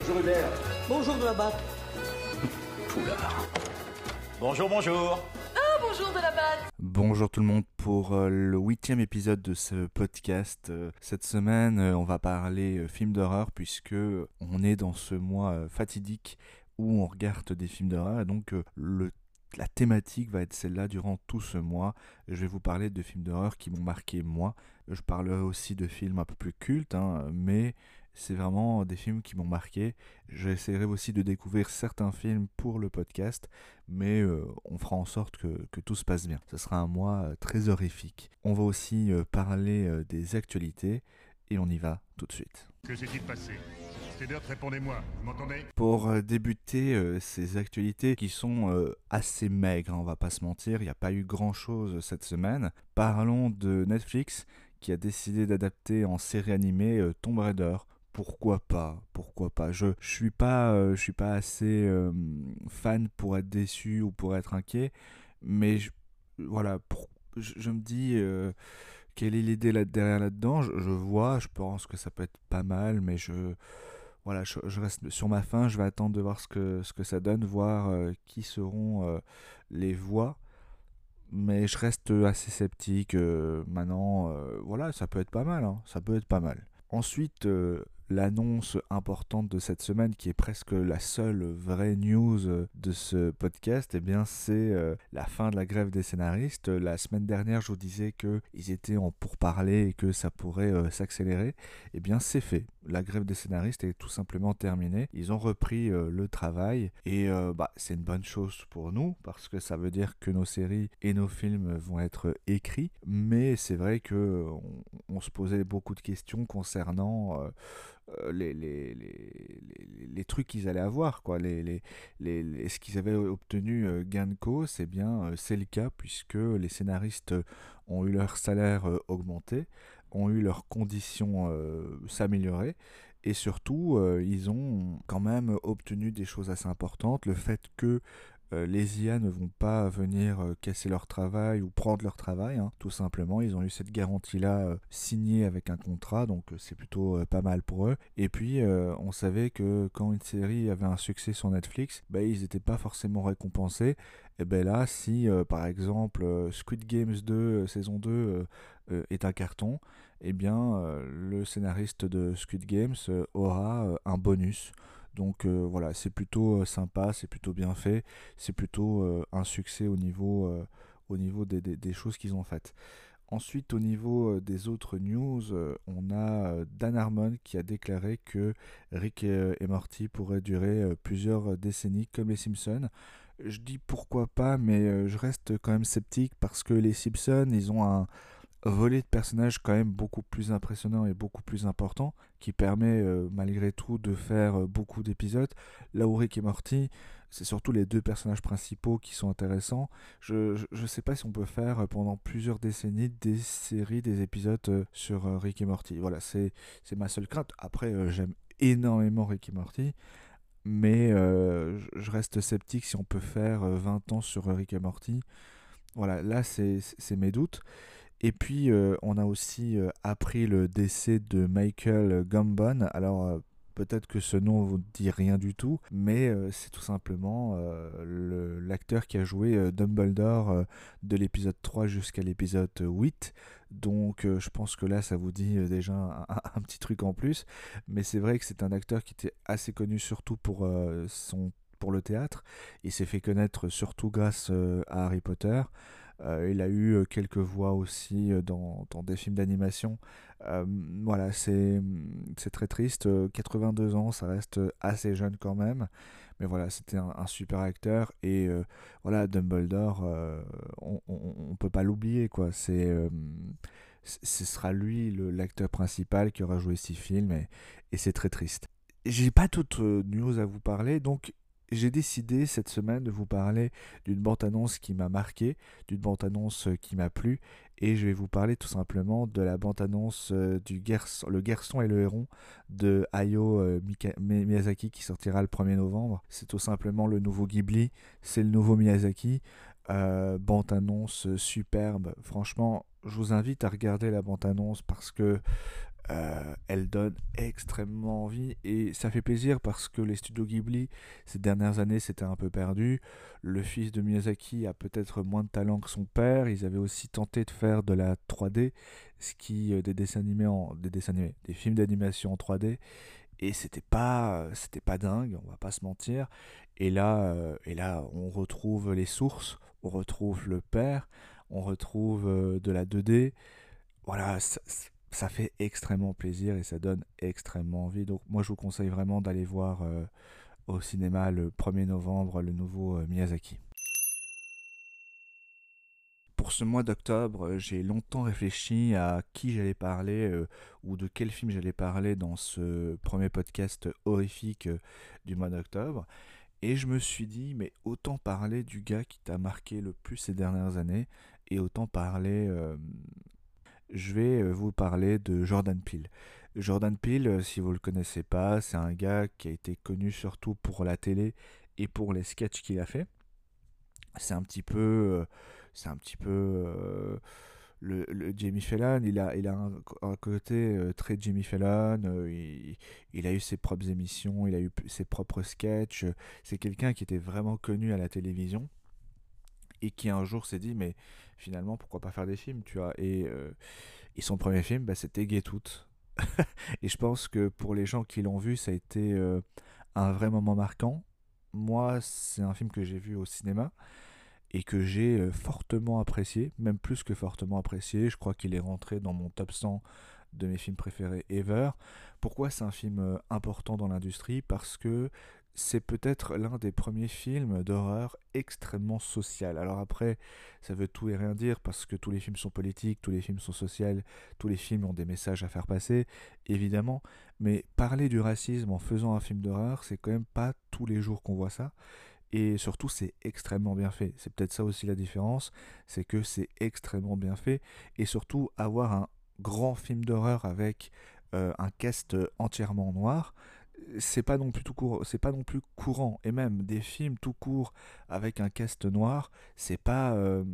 Bonjour Hubert. Bonjour de la batte. Poulard. Bonjour, bonjour. Bonjour de la batte. Bonjour tout le monde pour euh, le huitième épisode de ce podcast. Euh, cette semaine, euh, on va parler films d'horreur puisque on est dans ce mois fatidique où on regarde des films d'horreur et donc le la thématique va être celle-là durant tout ce mois. Je vais vous parler de films d'horreur qui m'ont marqué moi. Je parlerai aussi de films un peu plus cultes, hein, mais c'est vraiment des films qui m'ont marqué. J'essaierai aussi de découvrir certains films pour le podcast, mais euh, on fera en sorte que, tout se passe bien. Ce sera un mois euh, très horrifique. On va aussi euh, parler des actualités et on y va tout de suite. Que s'est-il passé? Répondez-moi. Vous m'entendez? Pour euh, débuter euh, ces actualités qui sont euh, assez maigres, hein, on va pas se mentir, il n'y a pas eu grand-chose cette semaine. Parlons de Netflix qui a décidé d'adapter en série animée euh, Tomb Raider. Pourquoi pas? Pourquoi pas? Je je suis pas euh, je suis pas assez euh, fan pour être déçu ou pour être inquiet, mais je- voilà, pour- je, je me dis euh, quelle est l'idée là derrière là-dedans? Je, vois, je pense que ça peut être pas mal, mais je voilà, je, reste sur ma faim, je vais attendre de voir ce que, ce que ça donne, voir euh, qui seront euh, les voix. Mais je reste assez sceptique. euh, maintenant, voilà, ça peut être pas mal. hein, ça peut être pas mal. Ensuite, l'annonce importante de cette semaine, qui est presque la seule vraie news de ce podcast, eh bien, c'est euh, la fin de la grève des scénaristes. La semaine dernière, je vous disais qu'ils étaient en pourparlers et que ça pourrait euh, s'accélérer. Eh bien, c'est fait. La grève des scénaristes est tout simplement terminée. Ils ont repris euh, le travail et bah, c'est une bonne chose pour nous parce que ça veut dire que nos séries et nos films vont être écrits. Mais c'est vrai que on, se posait beaucoup de questions concernant les, les, les, les, les trucs qu'ils allaient avoir, quoi. Les, les, ce qu'ils avaient obtenu euh, gain de cause, eh bien, euh, c'est le cas puisque les scénaristes ont eu leur salaire euh, augmenté, ont eu leurs conditions euh, s'améliorer et surtout euh, ils ont quand même obtenu des choses assez importantes. Le fait que euh, les IA ne vont pas venir euh, casser leur travail ou prendre leur travail, hein, tout simplement. Ils ont eu cette garantie-là euh, signée avec un contrat, donc euh, c'est plutôt euh, pas mal pour eux. Et puis, euh, on savait que quand une série avait un succès sur Netflix, bah, ils n'étaient pas forcément récompensés. Et ben là, si euh, par exemple euh, Squid Games 2 euh, saison 2 euh, euh, est un carton, eh bien euh, le scénariste de Squid Games euh, aura euh, un bonus. Donc euh, voilà, c'est plutôt euh, sympa, c'est plutôt bien fait, c'est plutôt euh, un succès au niveau, au niveau des, des- choses qu'ils ont faites. Ensuite, au niveau des autres news, on a Dan Harmon qui a déclaré que Rick et, Morty pourraient durer plusieurs décennies comme les Simpsons. Je dis pourquoi pas, mais je reste quand même sceptique parce que les Simpsons, ils ont un volet de personnages quand même beaucoup plus impressionnant et beaucoup plus important qui permet euh, malgré tout de faire euh, beaucoup d'épisodes. Là où Rick et Morty, c'est surtout les deux personnages principaux qui sont intéressants. Je, je sais pas si on peut faire euh, pendant plusieurs décennies des séries, des épisodes sur Rick et Morty. Voilà, c'est ma seule crainte. Après, j'aime énormément Rick et Morty. Mais je- reste sceptique si on peut faire euh, 20 ans sur Rick et Morty. Voilà, là c'est mes doutes. Et puis euh, on a aussi euh, appris le décès de Michael Gambon. Alors euh, peut-être que ce nom vous dit rien du tout, mais c'est tout simplement le- l'acteur qui a joué Dumbledore de l'épisode 3 jusqu'à l'épisode 8. Donc je pense que là ça vous dit déjà un, petit truc en plus. Mais c'est vrai que c'est un acteur qui était assez connu surtout pour son pour le théâtre. Il s'est fait connaître surtout grâce à Harry Potter. Euh, il a eu euh, quelques voix aussi euh, dans, dans des films d'animation. Voilà, c'est c'est très triste. Euh, 82 ans, ça reste assez jeune quand même. Mais voilà, c'était un, super acteur. Et voilà, Dumbledore, on, on peut pas l'oublier, quoi. C'est, ce sera lui l'acteur principal qui aura joué six films. Et, et c'est très triste. J'ai pas toute news à vous parler, donc j'ai décidé cette semaine de vous parler d'une bande-annonce qui m'a marqué, d'une bande-annonce euh, qui m'a plu, et je vais vous parler tout simplement de la bande-annonce euh, du Garçon, et le Héron de Hayao euh, Miyazaki qui sortira le 1er novembre. C'est tout simplement le nouveau Ghibli, c'est le nouveau Miyazaki. bande-annonce superbe. Franchement, je vous invite à regarder la bande-annonce parce que euh, elle donne extrêmement envie et ça fait plaisir parce que les studios Ghibli ces dernières années c'était un peu perdu. Le fils de Miyazaki a peut-être moins de talent que son père. Ils avaient aussi tenté de faire de la 3D, ce qui euh, des dessins animés en des dessins animés, des films d'animation en 3D et c'était pas c'était pas dingue, on va pas se mentir. Et là euh, et là on retrouve les sources, on retrouve le père, on retrouve de la 2D. Voilà, ça fait extrêmement plaisir et ça donne extrêmement envie. Donc moi je vous conseille vraiment d'aller voir euh, au cinéma le 1er novembre le nouveau euh, Miyazaki. Pour ce mois d'octobre, euh, j'ai longtemps réfléchi à qui j'allais parler ou de quel film j'allais parler dans ce premier podcast horrifique du mois d'octobre. Et je me suis dit, mais autant parler du gars qui t'a marqué le plus ces dernières années, et autant parler je vais euh, vous parler de Jordan Peele. Jordan Peele, euh, si vous ne le connaissez pas, c'est un gars qui a été connu surtout pour la télé et pour les sketchs qu'il a fait. C'est un petit peu, euh, c'est un petit peu le, Jamie Fallon. Il a, il a un, côté très Jamie Fallon. Il, il, a eu ses propres émissions, il a eu ses propres sketchs. C'est quelqu'un qui était vraiment connu à la télévision et qui un jour s'est dit mais finalement pourquoi pas faire des films tu vois. Et, euh, son premier film bah, c'était Get Out. Et je pense que pour les gens qui l'ont vu ça a été euh, un vrai moment marquant. Moi c'est un film que j'ai vu au cinéma et que j'ai euh, fortement apprécié même plus que fortement apprécié. Je crois qu'il est rentré dans mon top 100 de mes films préférés ever pourquoi c'est un film important dans l'industrie? Parce que c'est peut-être l'un des premiers films d'horreur extrêmement social. Alors après, ça veut tout et rien dire parce que tous les films sont politiques, tous les films sont sociaux, tous les films ont des messages à faire passer, évidemment. Mais parler du racisme en faisant un film d'horreur, c'est quand même pas tous les jours qu'on voit ça. Et surtout, c'est extrêmement bien fait. C'est peut-être ça aussi la différence, c'est que c'est extrêmement bien fait. Et surtout, avoir un grand film d'horreur avec euh, un cast entièrement noir, c'est pas non plus tout court, c'est pas non plus courant. Et même des films tout court avec un cast noir, c'est pas euh,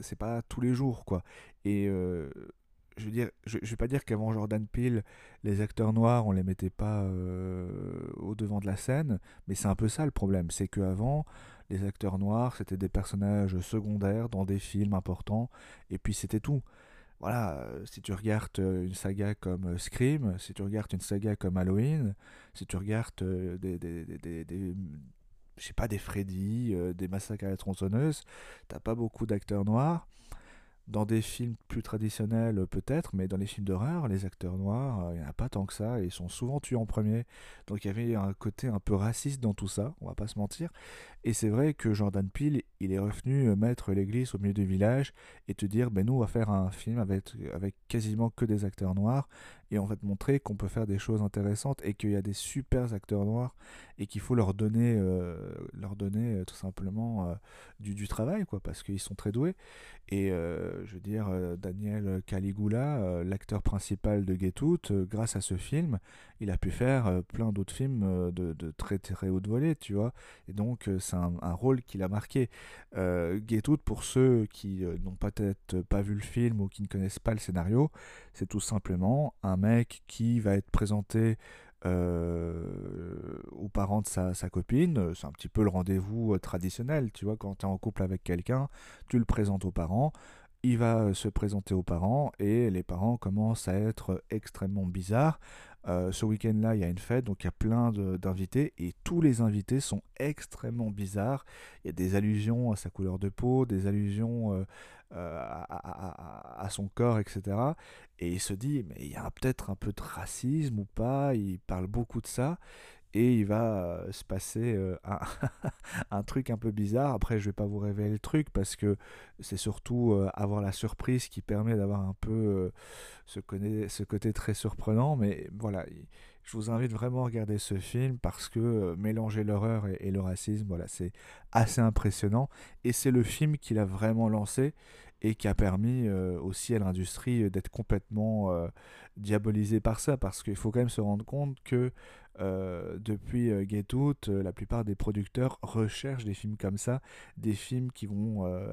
c'est pas tous les jours quoi. Et euh, je veux dire, je, vais pas dire qu'avant Jordan Peele, les acteurs noirs, on les mettait pas euh, au devant de la scène, mais c'est un peu ça le problème, c'est qu'avant les acteurs noirs, c'était des personnages secondaires dans des films importants et puis c'était tout voilà, euh, si tu regardes euh, une saga comme euh, Scream, si tu regardes une saga comme Halloween, si tu regardes des, des, des, des, pas, des Freddy, des massacres à la tronçonneuse, t'as pas beaucoup d'acteurs noirs. Dans des films plus traditionnels, peut-être, mais dans les films d'horreur, les acteurs noirs, il n'y en a pas tant que ça, et ils sont souvent tués en premier. Donc il y avait un côté un peu raciste dans tout ça, on va pas se mentir. Et c'est vrai que Jordan Peele, il est revenu mettre l'église au milieu du village et te dire, ben nous, on va faire un film avec quasiment que des acteurs noirs et va te montrer qu'on peut faire des choses intéressantes et qu'il y a des super acteurs noirs et qu'il faut leur donner, euh, leur donner euh, tout simplement euh, du, du, travail, quoi, parce qu'ils sont très doués. Et je veux dire, Daniel Caligula, l'acteur principal de Get Out, grâce à ce film, il a pu faire plein d'autres films de, de, très très haute volée, tu vois. Et donc, c'est un, rôle qu'il a marqué. Out, pour ceux qui n'ont peut-être pas vu le film ou qui ne connaissent pas le scénario, c'est tout simplement un mec qui va être présenté euh, aux parents de sa, copine. C'est un petit peu le rendez-vous euh, traditionnel, tu vois, quand tu es en couple avec quelqu'un, tu le présentes aux parents, il va euh, se présenter aux parents et les parents commencent à être extrêmement bizarres. Ce week-end-là, il y a une fête, donc il y a plein d'invités et tous les invités sont extrêmement bizarres. Il y a des allusions à sa couleur de peau, des allusions à, son corps, etc. Et il se dit, mais il y a peut-être un peu de racisme ou pas, il parle beaucoup de ça, et il va euh, se passer euh, un, truc un peu bizarre. Après, je vais pas vous révéler le truc, parce que c'est surtout euh, avoir la surprise qui permet d'avoir un peu ce, côté très surprenant, mais voilà. Je vous invite vraiment à regarder ce film parce que mélanger l'horreur et, le racisme, voilà, c'est assez impressionnant. Et c'est le film qu'il a vraiment lancé et qui a permis aussi à l'industrie d'être complètement euh, diabolisée par ça, parce qu'il faut quand même se rendre compte que euh, depuis euh, Get Out, euh, la plupart des producteurs recherchent des films comme ça, des films qui vont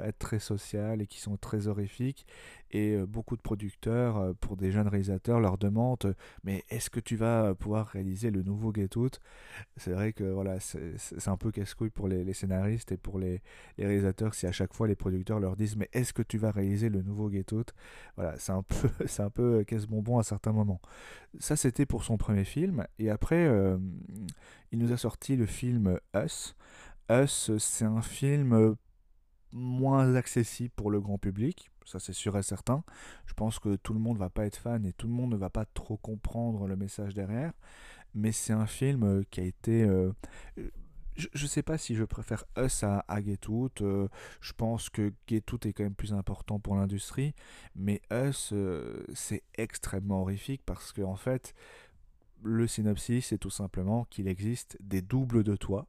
être très sociaux et qui sont très horrifiques. Et beaucoup de producteurs, pour des jeunes réalisateurs, leur demandent Mais est-ce que tu vas pouvoir réaliser le nouveau Get Out? C'est vrai que voilà, c'est un peu casse-couille pour les, scénaristes et pour les, réalisateurs si à chaque fois les producteurs leur disent Mais est-ce que tu vas réaliser le nouveau Get Out? Voilà, c'est un peu, un peu casse-bonbon à certains moments. Ça, c'était pour son premier film. Et après, euh, il nous a sorti le film Us. Us, c'est un film moins accessible pour le grand public, ça c'est sûr et certain. Je pense que tout le monde va pas être fan et tout le monde ne va pas trop comprendre le message derrière, mais c'est un film qui a été... Euh, je ne sais pas si je préfère Us à, à Get Out. Euh, je pense que Get Out est quand même plus important pour l'industrie. Mais Us, c'est extrêmement horrifique parce que, en fait, le synopsis, c'est tout simplement qu'il existe des doubles de toi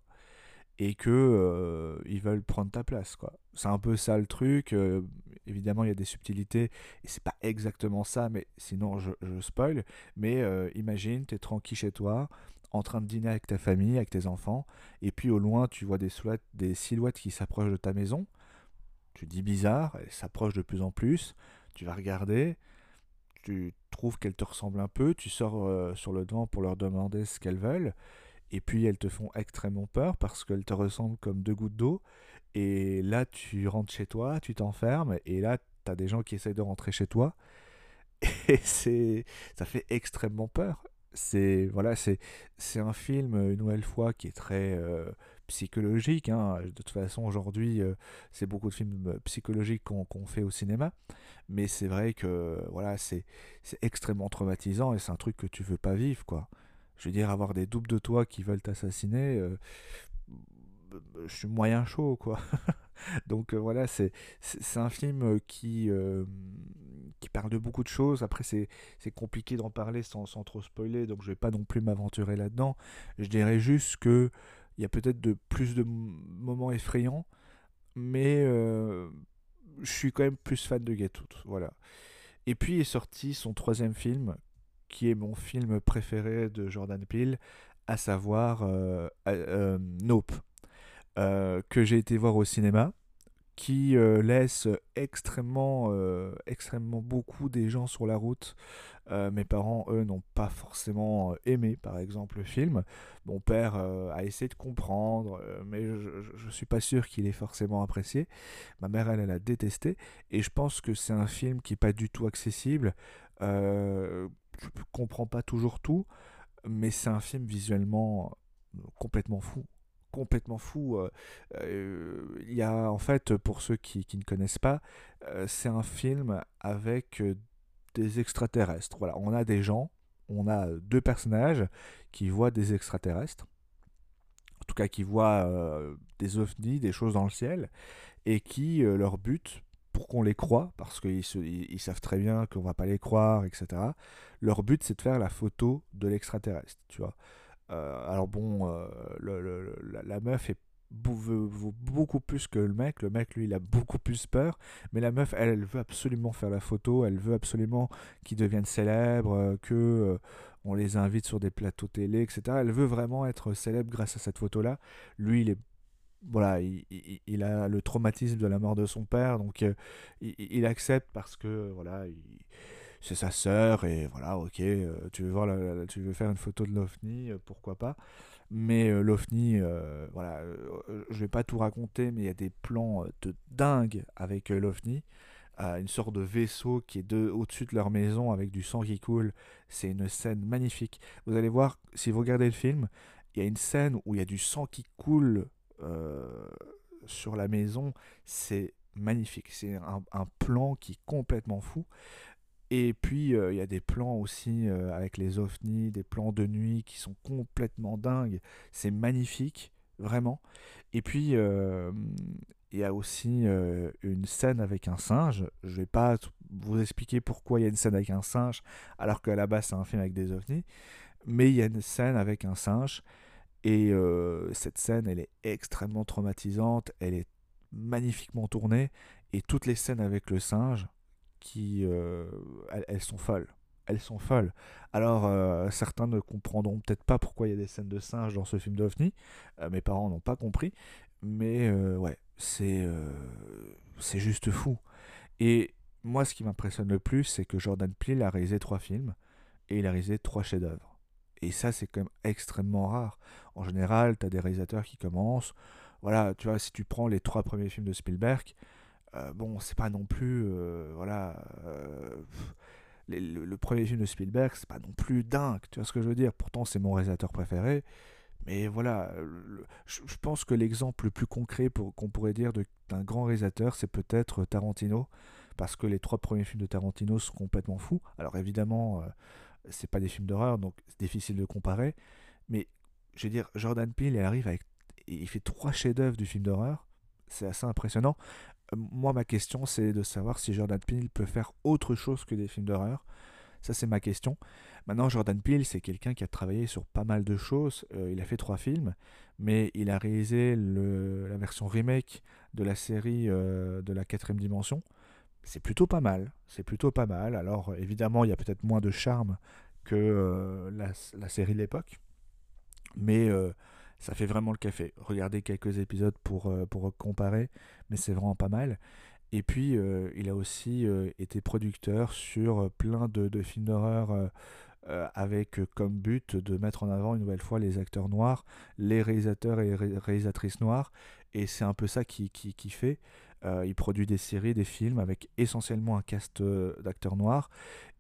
et que euh, ils veulent prendre ta place quoi. C'est un peu ça le truc. Euh, évidemment, il y a des subtilités et c'est pas exactement ça, mais sinon je, spoil. Mais euh, imagine, tu es tranquille chez toi, en train de dîner avec ta famille, avec tes enfants, et puis au loin tu vois des silhouettes, des silhouettes qui s'approchent de ta maison. Tu dis bizarre, elles s'approchent de plus en plus. Tu vas regarder, tu trouves qu'elles te ressemblent un peu, tu sors euh, sur le devant pour leur demander ce qu'elles veulent, et puis elles te font extrêmement peur parce qu'elles te ressemblent comme deux gouttes d'eau, et là tu rentres chez toi, tu t'enfermes, et là tu as des gens qui essayent de rentrer chez toi, et c'est ça fait extrêmement peur. C'est voilà, c'est c'est un film une nouvelle fois qui est très euh, psychologique. Hein. De toute façon, aujourd'hui, euh, c'est beaucoup de films psychologiques qu'on fait au cinéma. Mais c'est vrai que voilà, c'est extrêmement traumatisant et c'est un truc que tu veux pas vivre. quoi. Je veux dire, avoir des doubles de toi qui veulent t'assassiner, euh, je suis moyen chaud. quoi. Donc euh, voilà, c'est un film qui, qui parle de beaucoup de choses. Après, c'est compliqué d'en parler sans, sans, trop spoiler, donc je vais pas non plus m'aventurer là-dedans. Je dirais juste que il y a peut-être de plus de moments effrayants, mais euh, je suis quand même plus fan de Get Out, voilà. Et puis est sorti son troisième film, qui est mon film préféré de Jordan Peele, à savoir euh, euh, Nope, que j'ai été voir au cinéma qui euh, laisse extrêmement, euh, extrêmement beaucoup des gens sur la route. Euh, mes parents, eux, n'ont pas forcément aimé, par exemple, le film. Mon père a essayé de comprendre, mais je ne suis pas sûr qu'il ait forcément apprécié. Ma mère, elle, elle a détesté. Et je pense que c'est un film qui n'est pas du tout accessible. je ne comprends pas toujours tout, mais c'est un film visuellement complètement fou complètement fou. Euh, euh, il y a en fait, pour ceux qui, ne connaissent pas, euh, c'est un film avec des extraterrestres. Voilà, on a des gens, on a deux personnages qui voient des extraterrestres, en tout cas qui voient des ovnis, des choses dans le ciel, et qui leur but pour qu'on les croit, parce qu'ils ils savent très bien qu'on va pas les croire, etc. Leur but, c'est de faire la photo de l'extraterrestre, tu vois. Euh, alors bon, euh, la, meuf est beaucoup plus que le mec. Le mec, lui, il a beaucoup plus peur. Mais la meuf, elle, elle veut absolument faire la photo. Elle veut absolument qu'ils deviennent célèbres, euh, que on les invite sur des plateaux télé, etc. Elle veut vraiment être célèbre grâce à cette photo-là. Lui, il est voilà, il, a le traumatisme de la mort de son père, donc il, il, accepte parce que voilà, c'est sa sœur et voilà, ok, euh, tu veux voir, tu veux faire une photo de l'OVNI, euh, pourquoi pas. Mais euh, l'OVNI, voilà, je vais pas tout raconter, mais il y a des plans de dingue avec l'OVNI. une sorte de vaisseau qui est de, au-dessus de leur maison avec du sang qui coule. C'est une scène magnifique. Vous allez voir, si vous regardez le film, il y a une scène où il y a du sang qui coule sur la maison. C'est magnifique. C'est un, plan qui est complètement fou. Et puis, euh, il y a des plans aussi euh, avec les ovnis, des plans de nuit qui sont complètement dingues. C'est magnifique, vraiment. Et puis, euh, il y a aussi une scène avec un singe. Je vais pas vous expliquer pourquoi il y a une scène avec un singe, alors qu'à la base, c'est un film avec des ovnis. Mais il y a une scène avec un singe. Et cette scène, elle est extrêmement traumatisante. Elle est magnifiquement tournée. Et toutes les scènes avec le singe, qui euh, elles, sont folles. elles sont folles. Alors, euh, certains ne comprendront peut-être pas pourquoi il y a des scènes de singes dans ce film d'OVNI. Euh, mes parents n'ont pas compris. Mais ouais, c'est c'est juste fou. Et moi, ce qui m'impressionne le plus, c'est que Jordan Peele a réalisé trois films et il a réalisé trois chefs-d'œuvre. Et ça, c'est quand même extrêmement rare. En général, tu as des réalisateurs qui commencent. Voilà, tu vois, si tu prends les trois premiers films de Spielberg, euh, bon, c'est pas non plus. Euh, voilà. Euh, le, premier film de Spielberg, c'est pas non plus dingue. Tu vois ce que je veux dire Pourtant, c'est mon réalisateur préféré. Mais voilà, je, pense que l'exemple le plus concret qu'on pourrait dire d'un grand réalisateur, c'est peut-être Tarantino. Parce que les trois premiers films de Tarantino sont complètement fous. Alors évidemment c'est pas des films d'horreur, donc c'est difficile de comparer. Mais je veux dire, Jordan Peele, il arrive avec. Il fait trois chefs-d'œuvre du film d'horreur. C'est assez impressionnant. Euh, moi, ma question, c'est de savoir si Jordan Peele peut faire autre chose que des films d'horreur. Ça, c'est ma question. Maintenant, Jordan Peele, c'est quelqu'un qui a travaillé sur pas mal de choses. Euh, il a fait trois films, mais il a réalisé le, la version remake de la série euh, de la quatrième dimension c'est plutôt pas mal. C'est plutôt pas mal. Alors évidemment, il y a peut-être moins de charme que euh, la, série de l'époque, mais ça fait vraiment le café. Regardez quelques épisodes pour, euh, pour comparer, mais c'est vraiment pas mal. Et puis, il a aussi été producteur sur plein de, de films d'horreur avec comme but de mettre en avant une nouvelle fois les acteurs noirs, les réalisateurs et réalisatrices noirs. Et c'est un peu ça qui, qui, qui fait. Euh, il produit des séries, des films avec essentiellement un cast euh, d'acteurs noirs.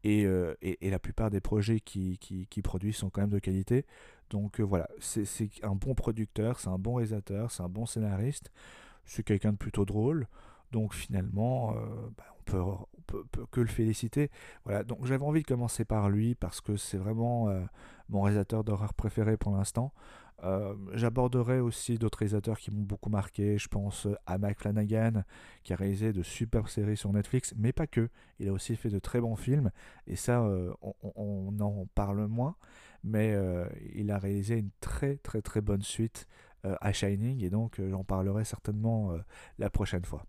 Euh, et, et, la plupart des projets qu'il qui, qui produit sont quand même de qualité. Donc voilà, c'est un bon producteur, c'est un bon réalisateur, c'est un bon scénariste, c'est quelqu'un de plutôt drôle. Donc finalement, bah, on, peut, que le féliciter. Voilà, donc j'avais envie de commencer par lui parce que c'est vraiment mon réalisateur d'horreur préféré pour l'instant. Euh, j'aborderai aussi d'autres réalisateurs qui m'ont beaucoup marqué. Je pense à Mike Flanagan, qui a réalisé de superbes séries sur Netflix, mais pas que. Il a aussi fait de très bons films, et ça, euh, on, en parle moins. Mais euh, il a réalisé une très très très bonne suite à Shining, et donc j'en parlerai certainement la prochaine fois.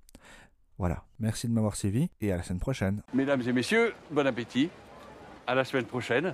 Voilà, merci de m'avoir suivi, et à la semaine prochaine. Mesdames et messieurs, bon appétit. À la semaine prochaine.